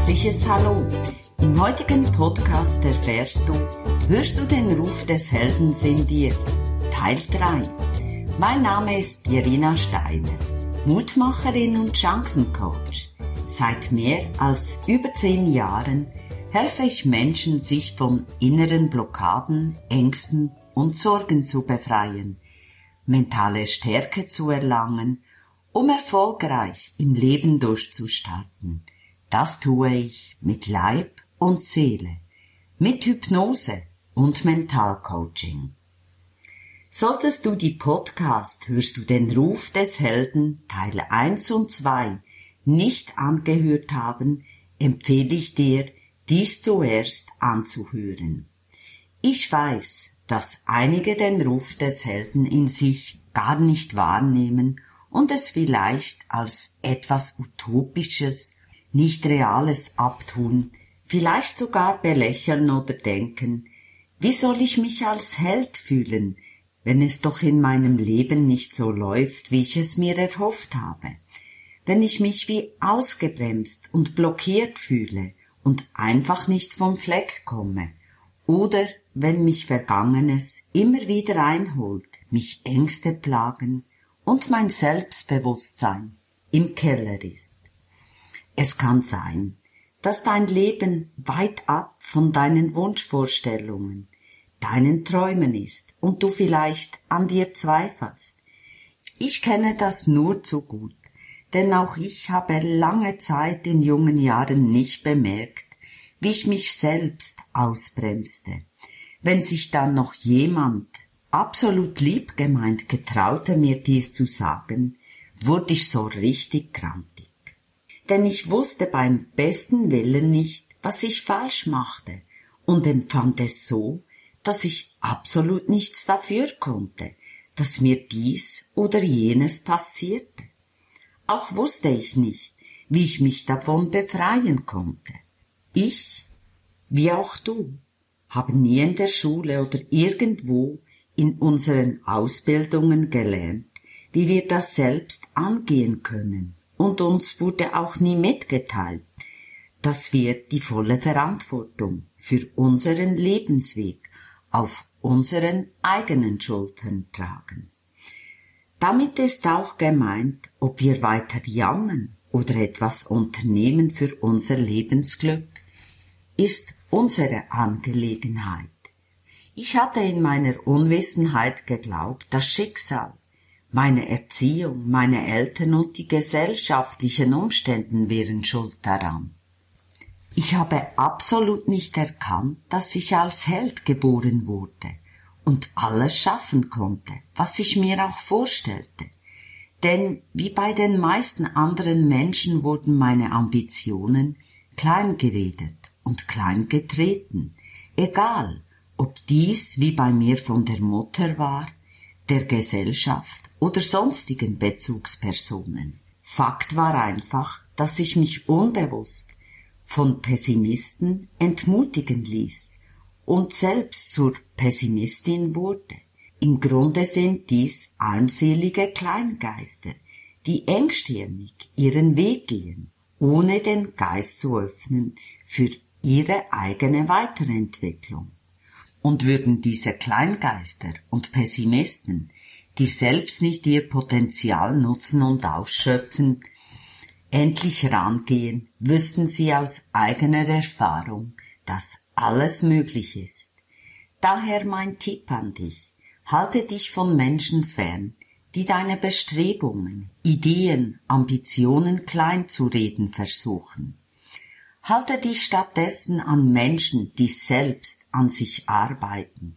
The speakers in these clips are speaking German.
herzliches Hallo. Im heutigen Podcast erfährst du, hörst du den Ruf des Heldens in dir? Teil 3. Mein Name ist Pierina Steiner, Mutmacherin und Chancencoach. Seit mehr als über zehn Jahren helfe ich Menschen, sich von inneren Blockaden, Ängsten und Sorgen zu befreien, mentale Stärke zu erlangen, um erfolgreich im Leben durchzustarten – das tue ich mit Leib und Seele, mit Hypnose und Mentalcoaching. Solltest du die Podcast Hörst du den Ruf des Helden Teil 1 und 2 nicht angehört haben, empfehle ich dir, dies zuerst anzuhören. Ich weiß, dass einige den Ruf des Helden in sich gar nicht wahrnehmen und es vielleicht als etwas Utopisches nicht Reales abtun, vielleicht sogar belächeln oder denken, wie soll ich mich als Held fühlen, wenn es doch in meinem Leben nicht so läuft, wie ich es mir erhofft habe, wenn ich mich wie ausgebremst und blockiert fühle und einfach nicht vom Fleck komme, oder wenn mich Vergangenes immer wieder einholt, mich Ängste plagen und mein Selbstbewusstsein im Keller ist. Es kann sein, dass dein Leben weit ab von deinen Wunschvorstellungen, deinen Träumen ist und du vielleicht an dir zweifelst. Ich kenne das nur zu gut, denn auch ich habe lange Zeit in jungen Jahren nicht bemerkt, wie ich mich selbst ausbremste. Wenn sich dann noch jemand absolut lieb gemeint getraute, mir dies zu sagen, wurde ich so richtig krantig denn ich wusste beim besten Willen nicht, was ich falsch machte und empfand es so, dass ich absolut nichts dafür konnte, dass mir dies oder jenes passierte. Auch wusste ich nicht, wie ich mich davon befreien konnte. Ich, wie auch du, haben nie in der Schule oder irgendwo in unseren Ausbildungen gelernt, wie wir das selbst angehen können und uns wurde auch nie mitgeteilt, dass wir die volle Verantwortung für unseren Lebensweg auf unseren eigenen Schultern tragen. Damit ist auch gemeint, ob wir weiter jammern oder etwas unternehmen für unser Lebensglück, ist unsere Angelegenheit. Ich hatte in meiner Unwissenheit geglaubt, das Schicksal meine Erziehung, meine Eltern und die gesellschaftlichen Umständen wären schuld daran. Ich habe absolut nicht erkannt, dass ich als Held geboren wurde und alles schaffen konnte, was ich mir auch vorstellte. Denn wie bei den meisten anderen Menschen wurden meine Ambitionen klein geredet und klein getreten, egal ob dies wie bei mir von der Mutter war, der Gesellschaft oder sonstigen Bezugspersonen. Fakt war einfach, dass ich mich unbewusst von Pessimisten entmutigen ließ und selbst zur Pessimistin wurde. Im Grunde sind dies armselige Kleingeister, die engstirnig ihren Weg gehen, ohne den Geist zu öffnen für ihre eigene Weiterentwicklung. Und würden diese Kleingeister und Pessimisten die selbst nicht ihr Potenzial nutzen und ausschöpfen, endlich rangehen, wüssten sie aus eigener Erfahrung, dass alles möglich ist. Daher mein Tipp an dich, halte dich von Menschen fern, die deine Bestrebungen, Ideen, Ambitionen klein zu reden versuchen. Halte dich stattdessen an Menschen, die selbst an sich arbeiten,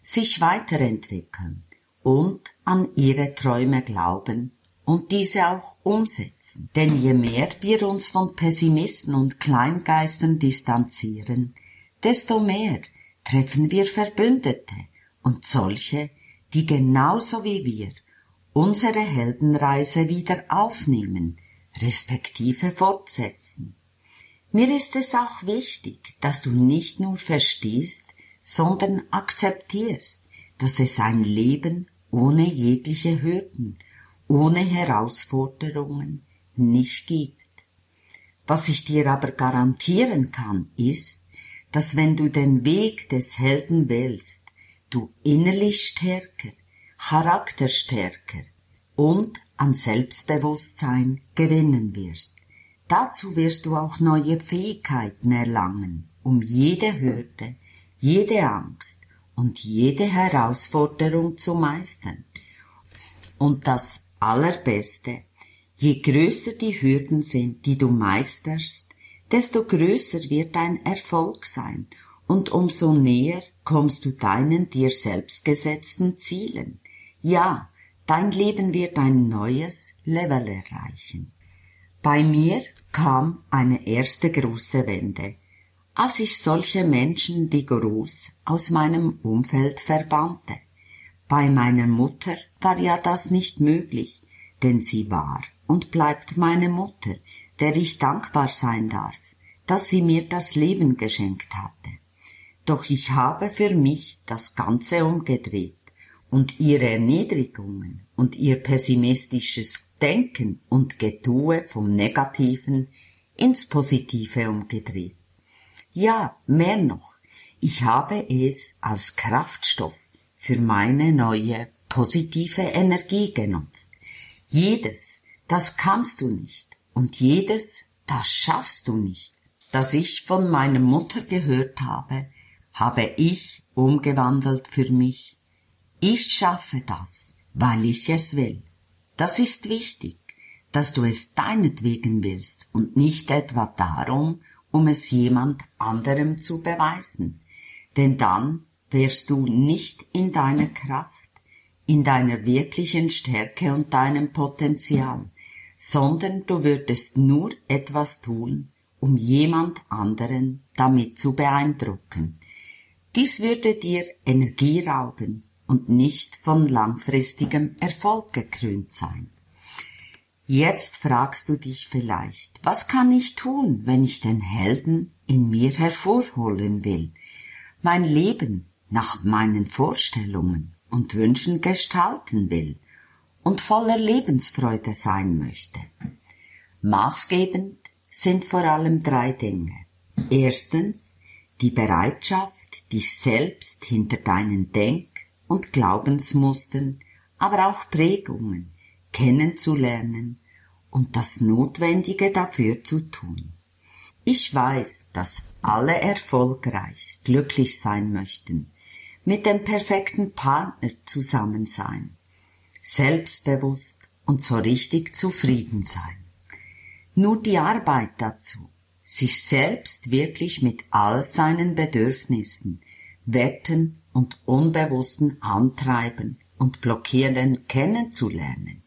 sich weiterentwickeln und an ihre Träume glauben und diese auch umsetzen. Denn je mehr wir uns von Pessimisten und Kleingeistern distanzieren, desto mehr treffen wir Verbündete und solche, die genauso wie wir unsere Heldenreise wieder aufnehmen, respektive fortsetzen. Mir ist es auch wichtig, dass du nicht nur verstehst, sondern akzeptierst, dass es ein Leben ohne jegliche Hürden, ohne Herausforderungen nicht gibt. Was ich dir aber garantieren kann, ist, dass wenn du den Weg des Helden wählst, du innerlich stärker, charakterstärker und an Selbstbewusstsein gewinnen wirst. Dazu wirst du auch neue Fähigkeiten erlangen, um jede Hürde, jede Angst und jede Herausforderung zu meistern. Und das Allerbeste, je größer die Hürden sind, die du meisterst, desto größer wird dein Erfolg sein und umso näher kommst du deinen dir selbst gesetzten Zielen. Ja, dein Leben wird ein neues Level erreichen. Bei mir kam eine erste große Wende, als ich solche Menschen rigoros aus meinem Umfeld verbannte. Bei meiner Mutter war ja das nicht möglich, denn sie war und bleibt meine Mutter, der ich dankbar sein darf, dass sie mir das Leben geschenkt hatte. Doch ich habe für mich das Ganze umgedreht und ihre Erniedrigungen und ihr pessimistisches Denken und Getue vom Negativen ins Positive umgedreht. Ja, mehr noch, ich habe es als Kraftstoff für meine neue positive Energie genutzt. Jedes, das kannst du nicht und jedes, das schaffst du nicht, das ich von meiner Mutter gehört habe, habe ich umgewandelt für mich. Ich schaffe das, weil ich es will. Das ist wichtig, dass du es deinetwegen willst und nicht etwa darum, um es jemand anderem zu beweisen. Denn dann wärst du nicht in deiner Kraft, in deiner wirklichen Stärke und deinem Potenzial, sondern du würdest nur etwas tun, um jemand anderen damit zu beeindrucken. Dies würde dir Energie rauben und nicht von langfristigem Erfolg gekrönt sein. Jetzt fragst du dich vielleicht, was kann ich tun, wenn ich den Helden in mir hervorholen will, mein Leben nach meinen Vorstellungen und Wünschen gestalten will und voller Lebensfreude sein möchte. Maßgebend sind vor allem drei Dinge. Erstens die Bereitschaft, dich selbst hinter deinen Denk- und Glaubensmustern, aber auch Prägungen kennenzulernen und das Notwendige dafür zu tun. Ich weiß, dass alle erfolgreich, glücklich sein möchten, mit dem perfekten Partner zusammen sein, selbstbewusst und so richtig zufrieden sein. Nur die Arbeit dazu, sich selbst wirklich mit all seinen Bedürfnissen, Werten und unbewussten Antreiben und Blockieren kennenzulernen,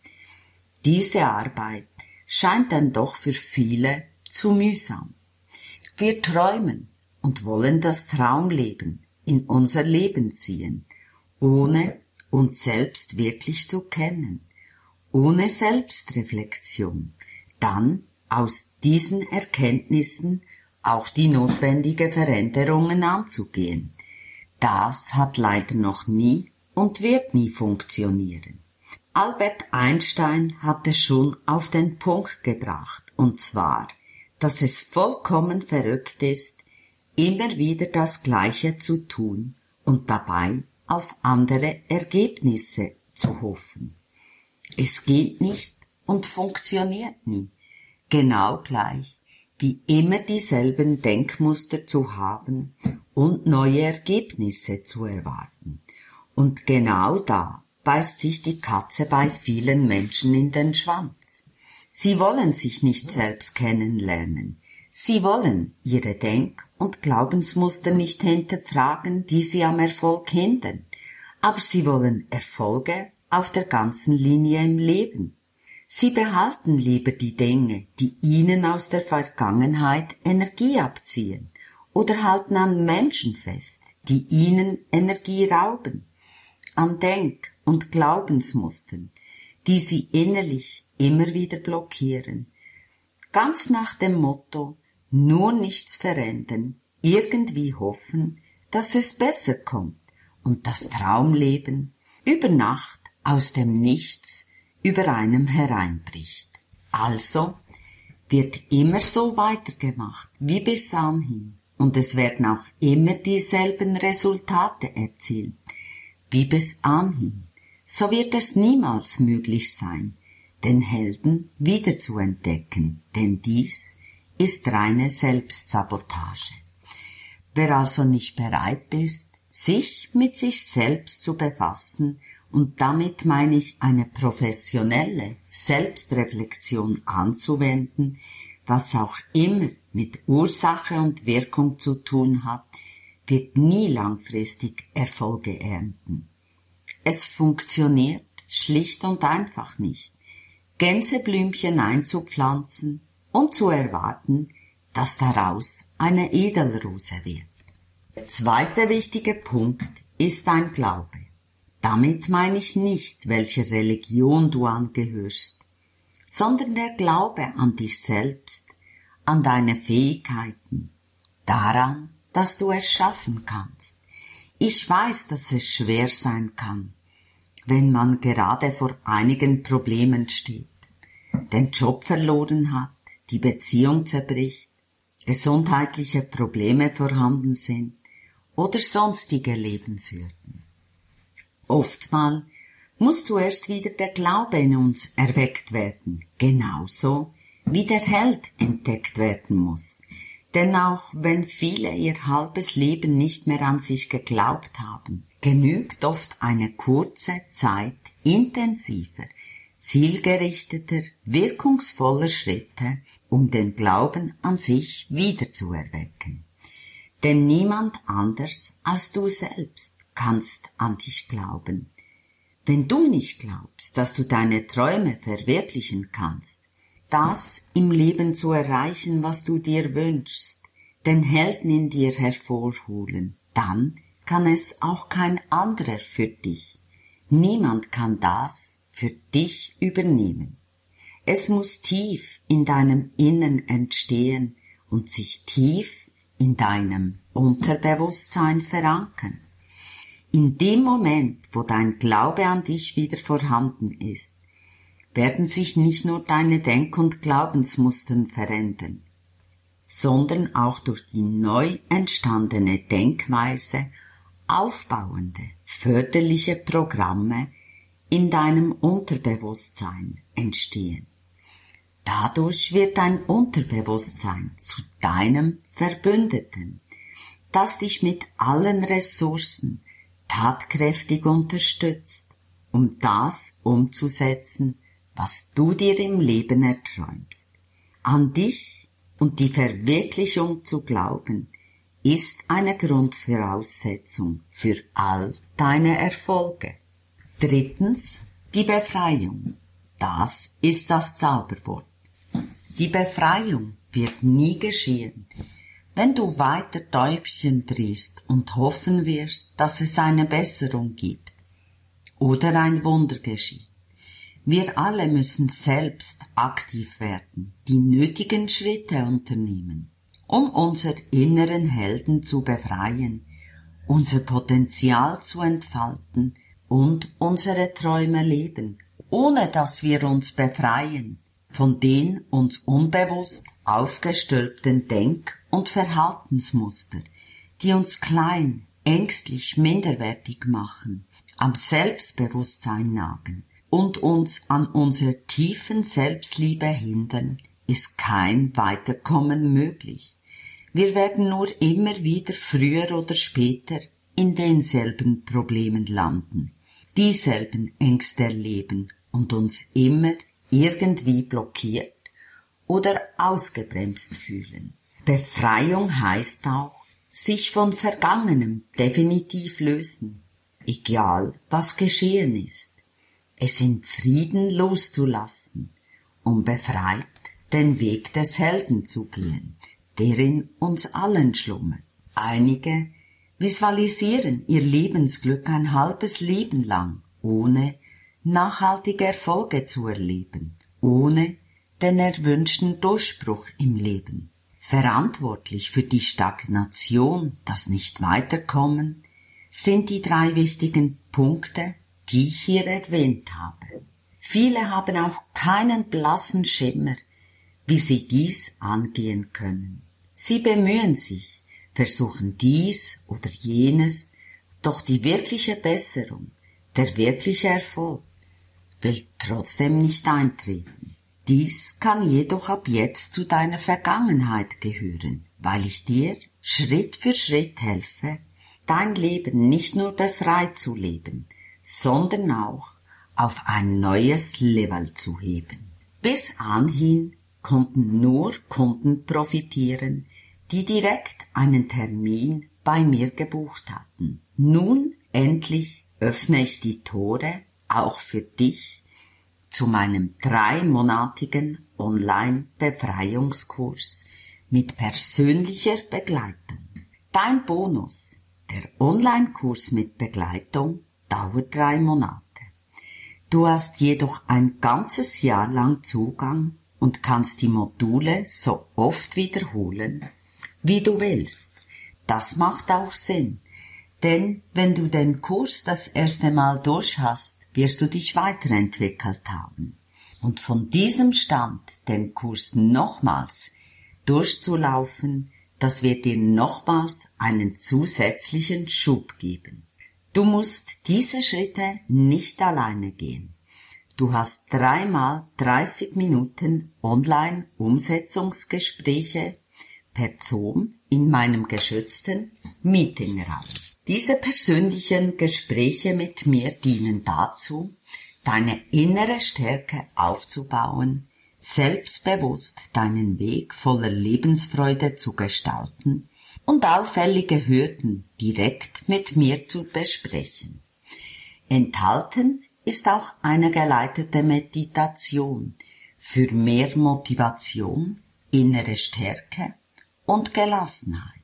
diese Arbeit scheint dann doch für viele zu mühsam. Wir träumen und wollen das Traumleben in unser Leben ziehen, ohne uns selbst wirklich zu kennen, ohne Selbstreflexion, dann aus diesen Erkenntnissen auch die notwendige Veränderungen anzugehen. Das hat leider noch nie und wird nie funktionieren. Albert Einstein hat es schon auf den Punkt gebracht, und zwar, dass es vollkommen verrückt ist, immer wieder das Gleiche zu tun und dabei auf andere Ergebnisse zu hoffen. Es geht nicht und funktioniert nie. Genau gleich wie immer dieselben Denkmuster zu haben und neue Ergebnisse zu erwarten. Und genau da beißt sich die Katze bei vielen Menschen in den Schwanz. Sie wollen sich nicht selbst kennenlernen. Sie wollen ihre Denk- und Glaubensmuster nicht hinterfragen, die sie am Erfolg hindern. Aber sie wollen Erfolge auf der ganzen Linie im Leben. Sie behalten lieber die Dinge, die ihnen aus der Vergangenheit Energie abziehen, oder halten an Menschen fest, die ihnen Energie rauben, an Denk- und Glaubensmustern, die sie innerlich immer wieder blockieren. Ganz nach dem Motto, nur nichts verändern, irgendwie hoffen, dass es besser kommt und das Traumleben über Nacht aus dem Nichts über einem hereinbricht. Also, wird immer so weitergemacht wie bis anhin und es werden auch immer dieselben Resultate erzielt wie bis anhin, so wird es niemals möglich sein, den Helden wieder zu entdecken, denn dies ist reine Selbstsabotage. Wer also nicht bereit ist, sich mit sich selbst zu befassen, und damit meine ich eine professionelle Selbstreflexion anzuwenden, was auch immer mit Ursache und Wirkung zu tun hat, wird nie langfristig Erfolge ernten. Es funktioniert schlicht und einfach nicht, Gänseblümchen einzupflanzen, um zu erwarten, dass daraus eine Edelrose wird. Der zweite wichtige Punkt ist ein Glaube. Damit meine ich nicht, welche Religion du angehörst, sondern der Glaube an dich selbst, an deine Fähigkeiten, daran, dass du es schaffen kannst. Ich weiß, dass es schwer sein kann, wenn man gerade vor einigen Problemen steht, den Job verloren hat, die Beziehung zerbricht, gesundheitliche Probleme vorhanden sind oder sonstige Lebenshürden. Oftmal muss zuerst wieder der Glaube in uns erweckt werden, genauso wie der Held entdeckt werden muss. Denn auch wenn viele ihr halbes Leben nicht mehr an sich geglaubt haben, genügt oft eine kurze Zeit intensiver, zielgerichteter, wirkungsvoller Schritte, um den Glauben an sich wiederzuerwecken. Denn niemand anders als du selbst kannst an dich glauben. Wenn du nicht glaubst, dass du deine Träume verwirklichen kannst, das im Leben zu erreichen, was du dir wünschst, den Helden in dir hervorholen, dann kann es auch kein anderer für dich. Niemand kann das für dich übernehmen. Es muss tief in deinem Innern entstehen und sich tief in deinem Unterbewusstsein verankern. In dem Moment, wo dein Glaube an dich wieder vorhanden ist, werden sich nicht nur deine Denk- und Glaubensmustern verändern, sondern auch durch die neu entstandene Denkweise aufbauende, förderliche Programme in deinem Unterbewusstsein entstehen. Dadurch wird dein Unterbewusstsein zu deinem Verbündeten, das dich mit allen Ressourcen tatkräftig unterstützt, um das umzusetzen, was du dir im Leben erträumst. An dich und die Verwirklichung zu glauben, ist eine Grundvoraussetzung für all deine Erfolge. Drittens, die Befreiung. Das ist das Zauberwort. Die Befreiung wird nie geschehen, wenn du weiter Däubchen drehst und hoffen wirst, dass es eine Besserung gibt oder ein Wunder geschieht. Wir alle müssen selbst aktiv werden, die nötigen Schritte unternehmen, um unser inneren Helden zu befreien, unser Potenzial zu entfalten und unsere Träume leben, ohne dass wir uns befreien von den uns unbewusst aufgestülpten Denk- und Verhaltensmuster, die uns klein, ängstlich, minderwertig machen, am Selbstbewusstsein nagen und uns an unserer tiefen Selbstliebe hindern, ist kein Weiterkommen möglich. Wir werden nur immer wieder früher oder später in denselben Problemen landen, dieselben Ängste erleben und uns immer irgendwie blockiert oder ausgebremst fühlen. Befreiung heißt auch, sich von Vergangenem definitiv lösen, egal was geschehen ist, es in Frieden loszulassen, um befreit den Weg des Helden zu gehen, der in uns allen schlummert. Einige visualisieren ihr Lebensglück ein halbes Leben lang, ohne nachhaltige Erfolge zu erleben, ohne den erwünschten Durchbruch im Leben. Verantwortlich für die Stagnation, das Nicht-Weiterkommen, sind die drei wichtigen Punkte, die ich hier erwähnt habe. Viele haben auch keinen blassen Schimmer, wie sie dies angehen können. Sie bemühen sich, versuchen dies oder jenes, doch die wirkliche Besserung, der wirkliche Erfolg will trotzdem nicht eintreten. Dies kann jedoch ab jetzt zu deiner Vergangenheit gehören, weil ich dir Schritt für Schritt helfe, dein Leben nicht nur befreit zu leben, sondern auch auf ein neues Level zu heben. Bis anhin konnten nur Kunden profitieren, die direkt einen Termin bei mir gebucht hatten. Nun endlich öffne ich die Tore auch für dich zu meinem dreimonatigen Online-Befreiungskurs mit persönlicher Begleitung. Dein Bonus, der Online-Kurs mit Begleitung, dauert drei Monate. Du hast jedoch ein ganzes Jahr lang Zugang und kannst die Module so oft wiederholen, wie du willst. Das macht auch Sinn, denn wenn du den Kurs das erste Mal durch hast, wirst du dich weiterentwickelt haben. Und von diesem Stand den Kurs nochmals durchzulaufen, das wird dir nochmals einen zusätzlichen Schub geben. Du musst diese Schritte nicht alleine gehen. Du hast dreimal 30 Minuten Online-Umsetzungsgespräche per Zoom in meinem geschützten Meetingraum. Diese persönlichen Gespräche mit mir dienen dazu, deine innere Stärke aufzubauen, selbstbewusst deinen Weg voller Lebensfreude zu gestalten und auffällige Hürden direkt mit mir zu besprechen. Enthalten ist auch eine geleitete Meditation für mehr Motivation, innere Stärke und Gelassenheit.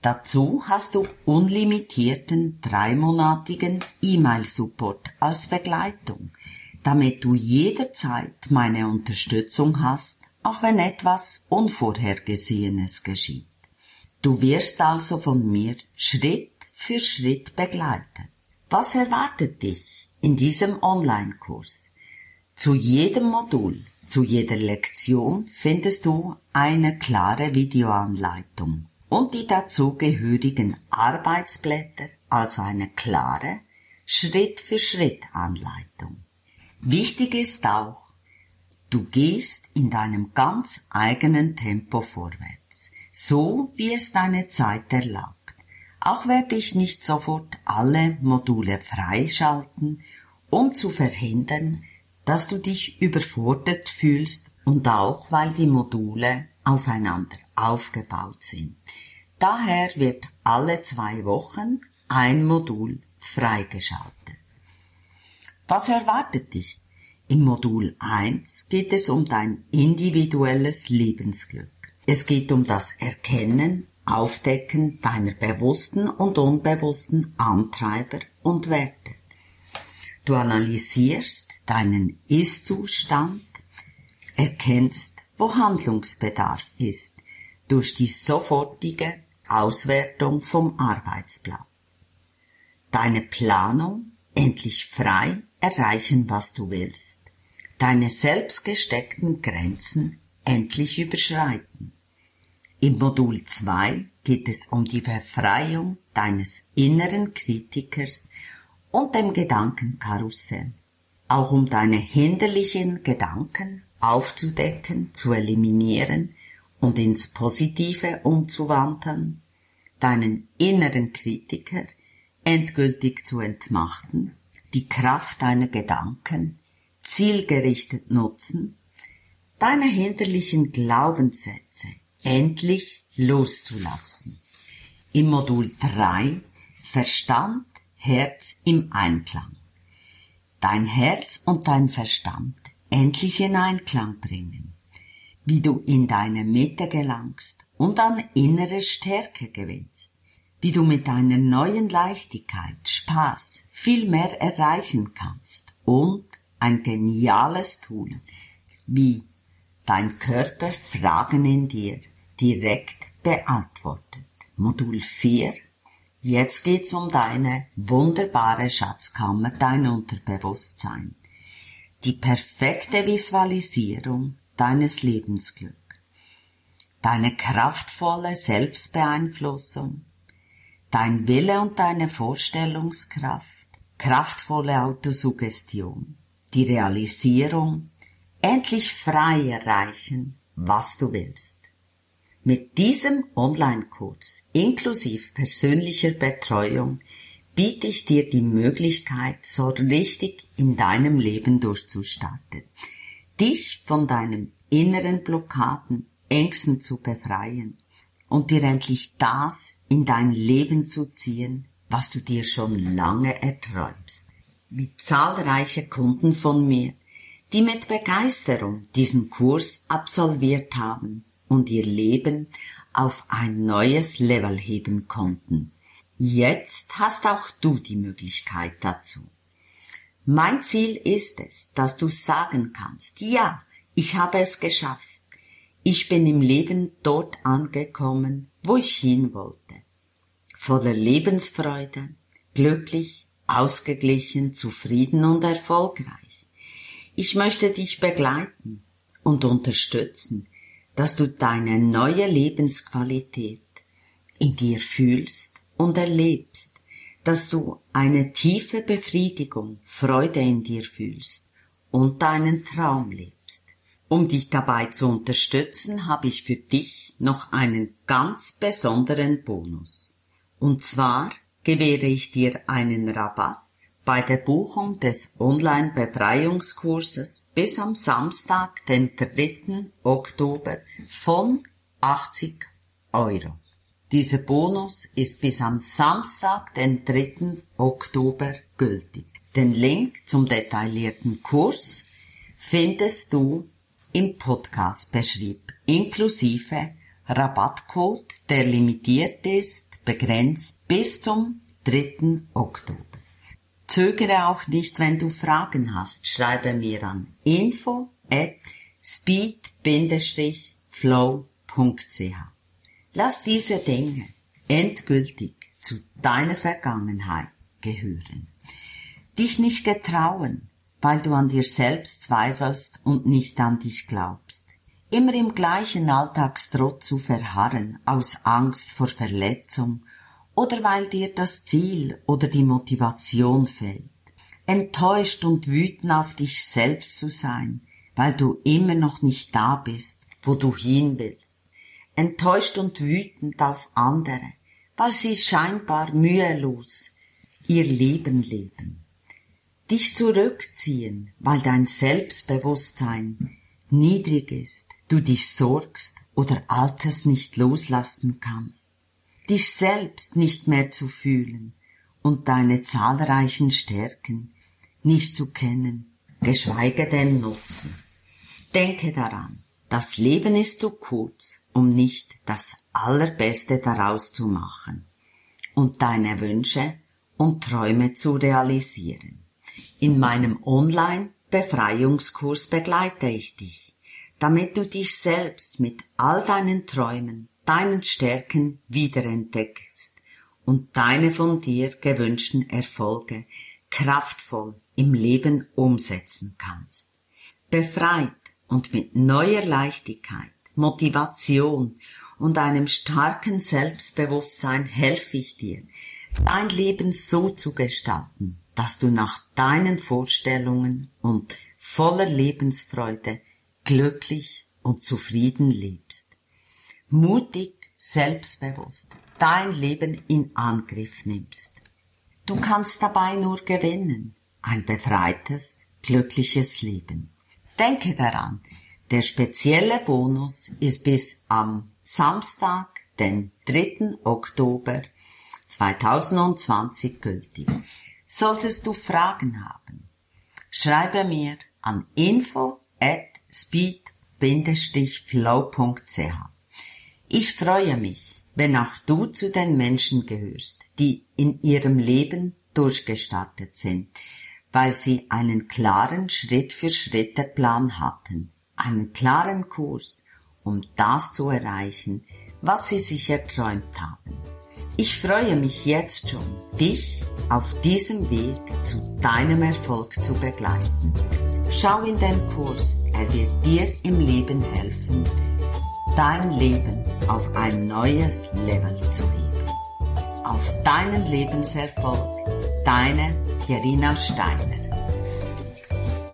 Dazu hast du unlimitierten dreimonatigen E-Mail-Support als Begleitung, damit du jederzeit meine Unterstützung hast, auch wenn etwas Unvorhergesehenes geschieht. Du wirst also von mir Schritt für Schritt begleitet. Was erwartet dich in diesem Online-Kurs? Zu jedem Modul, zu jeder Lektion findest du eine klare Videoanleitung und die dazugehörigen Arbeitsblätter, also eine klare Schritt für Schritt Anleitung. Wichtig ist auch, du gehst in deinem ganz eigenen Tempo vorwärts so wie es deine Zeit erlaubt. Auch werde ich nicht sofort alle Module freischalten, um zu verhindern, dass du dich überfordert fühlst und auch weil die Module aufeinander aufgebaut sind. Daher wird alle zwei Wochen ein Modul freigeschaltet. Was erwartet dich? Im Modul 1 geht es um dein individuelles Lebensglück. Es geht um das Erkennen, Aufdecken deiner bewussten und unbewussten Antreiber und Werte. Du analysierst deinen Ist-Zustand, erkennst, wo Handlungsbedarf ist, durch die sofortige Auswertung vom Arbeitsplan. Deine Planung, endlich frei erreichen, was du willst, deine selbst gesteckten Grenzen endlich überschreiten. Im Modul 2 geht es um die Befreiung deines inneren Kritikers und dem Gedankenkarussell. Auch um deine hinderlichen Gedanken aufzudecken, zu eliminieren und ins Positive umzuwandeln, deinen inneren Kritiker endgültig zu entmachten, die Kraft deiner Gedanken zielgerichtet nutzen deine hinderlichen Glaubenssätze endlich loszulassen. Im Modul 3 Verstand, Herz im Einklang. Dein Herz und dein Verstand endlich in Einklang bringen. Wie du in deine Mitte gelangst und an innere Stärke gewinnst. Wie du mit deiner neuen Leichtigkeit, Spaß viel mehr erreichen kannst und ein geniales Tool wie dein Körper Fragen in dir direkt beantwortet. Modul 4. Jetzt geht's um deine wunderbare Schatzkammer, dein Unterbewusstsein. Die perfekte Visualisierung deines Lebensglück. Deine kraftvolle Selbstbeeinflussung, dein Wille und deine Vorstellungskraft, kraftvolle Autosuggestion, die Realisierung, endlich frei erreichen, was du willst. Mit diesem Online-Kurs inklusive persönlicher Betreuung biete ich dir die Möglichkeit, so richtig in deinem Leben durchzustarten, dich von deinen inneren Blockaden, Ängsten zu befreien und dir endlich das in dein Leben zu ziehen, was du dir schon lange erträumst. Wie zahlreiche Kunden von mir, die mit Begeisterung diesen Kurs absolviert haben und ihr Leben auf ein neues Level heben konnten. Jetzt hast auch du die Möglichkeit dazu. Mein Ziel ist es, dass du sagen kannst, ja, ich habe es geschafft. Ich bin im Leben dort angekommen, wo ich hin wollte. Voller Lebensfreude, glücklich, ausgeglichen, zufrieden und erfolgreich. Ich möchte dich begleiten und unterstützen, dass du deine neue Lebensqualität in dir fühlst und erlebst, dass du eine tiefe Befriedigung, Freude in dir fühlst und deinen Traum lebst. Um dich dabei zu unterstützen, habe ich für dich noch einen ganz besonderen Bonus. Und zwar gewähre ich dir einen Rabatt bei der Buchung des Online-Befreiungskurses bis am Samstag, den 3. Oktober von 80 Euro. Dieser Bonus ist bis am Samstag, den 3. Oktober gültig. Den Link zum detaillierten Kurs findest du im Podcast beschrieb, inklusive Rabattcode, der limitiert ist, begrenzt bis zum 3. Oktober. Zögere auch nicht, wenn du Fragen hast, schreibe mir an info at speed-flow.ch. Lass diese Dinge endgültig zu deiner Vergangenheit gehören. Dich nicht getrauen, weil du an dir selbst zweifelst und nicht an dich glaubst. Immer im gleichen Alltagstrott zu verharren aus Angst vor Verletzung oder weil dir das Ziel oder die Motivation fehlt. Enttäuscht und wütend auf dich selbst zu sein, weil du immer noch nicht da bist, wo du hin willst enttäuscht und wütend auf andere, weil sie scheinbar mühelos ihr Leben leben. Dich zurückziehen, weil dein Selbstbewusstsein niedrig ist, du dich sorgst oder Altes nicht loslassen kannst, dich selbst nicht mehr zu fühlen und deine zahlreichen Stärken nicht zu kennen, geschweige denn nutzen. Denke daran, das Leben ist zu kurz, um nicht das Allerbeste daraus zu machen und deine Wünsche und Träume zu realisieren. In meinem Online-Befreiungskurs begleite ich dich, damit du dich selbst mit all deinen Träumen, deinen Stärken wiederentdeckst und deine von dir gewünschten Erfolge kraftvoll im Leben umsetzen kannst. Befreit und mit neuer Leichtigkeit, Motivation und einem starken Selbstbewusstsein helfe ich dir, dein Leben so zu gestalten, dass du nach deinen Vorstellungen und voller Lebensfreude glücklich und zufrieden lebst. Mutig, selbstbewusst dein Leben in Angriff nimmst. Du kannst dabei nur gewinnen, ein befreites, glückliches Leben. Denke daran, der spezielle Bonus ist bis am Samstag, den 3. Oktober 2020 gültig. Solltest du Fragen haben, schreibe mir an info at speed-flow.ch. Ich freue mich, wenn auch du zu den Menschen gehörst, die in ihrem Leben durchgestartet sind, weil sie einen klaren Schritt-für-Schritte-Plan hatten, einen klaren Kurs, um das zu erreichen, was sie sich erträumt haben. Ich freue mich jetzt schon, dich auf diesem Weg zu deinem Erfolg zu begleiten. Schau in den Kurs er wird dir im Leben helfen, dein Leben auf ein neues Level zu heben. Auf deinen Lebenserfolg, deine Pierina Steiner.